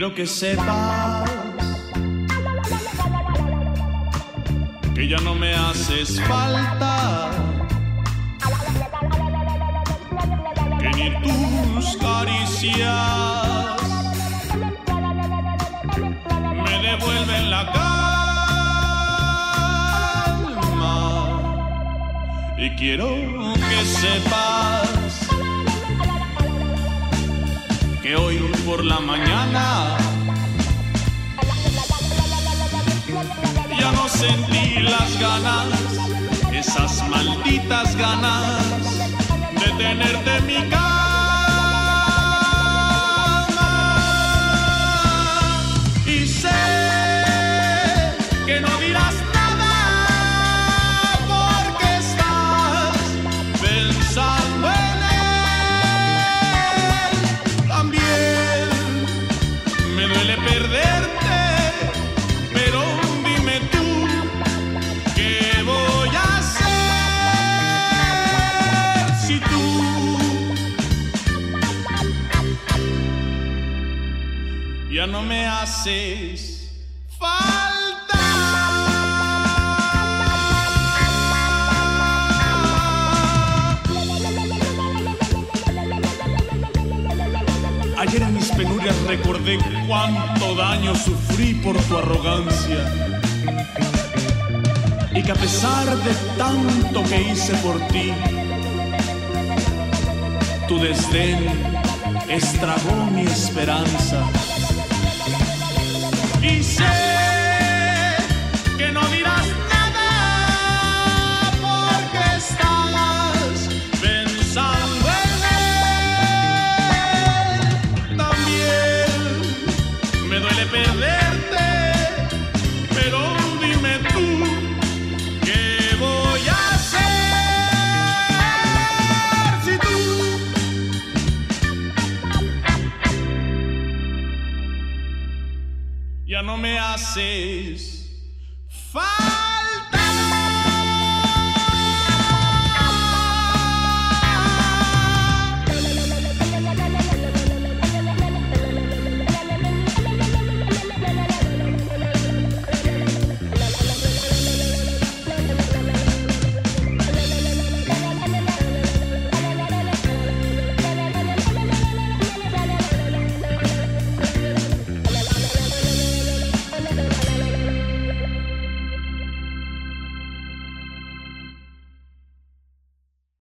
Quiero que sepas que ya no me haces falta. Que ni tus caricias me devuelven la calma. Y quiero que sepas la mañana. Ya no sentí las ganas, esas malditas ganas ya no me haces falta. Ayer en mis penurias recordé cuánto daño sufrí por tu arrogancia. Y que a pesar de tanto que hice por ti, tu desdén estragó mi esperanza. já não me haces. Fala!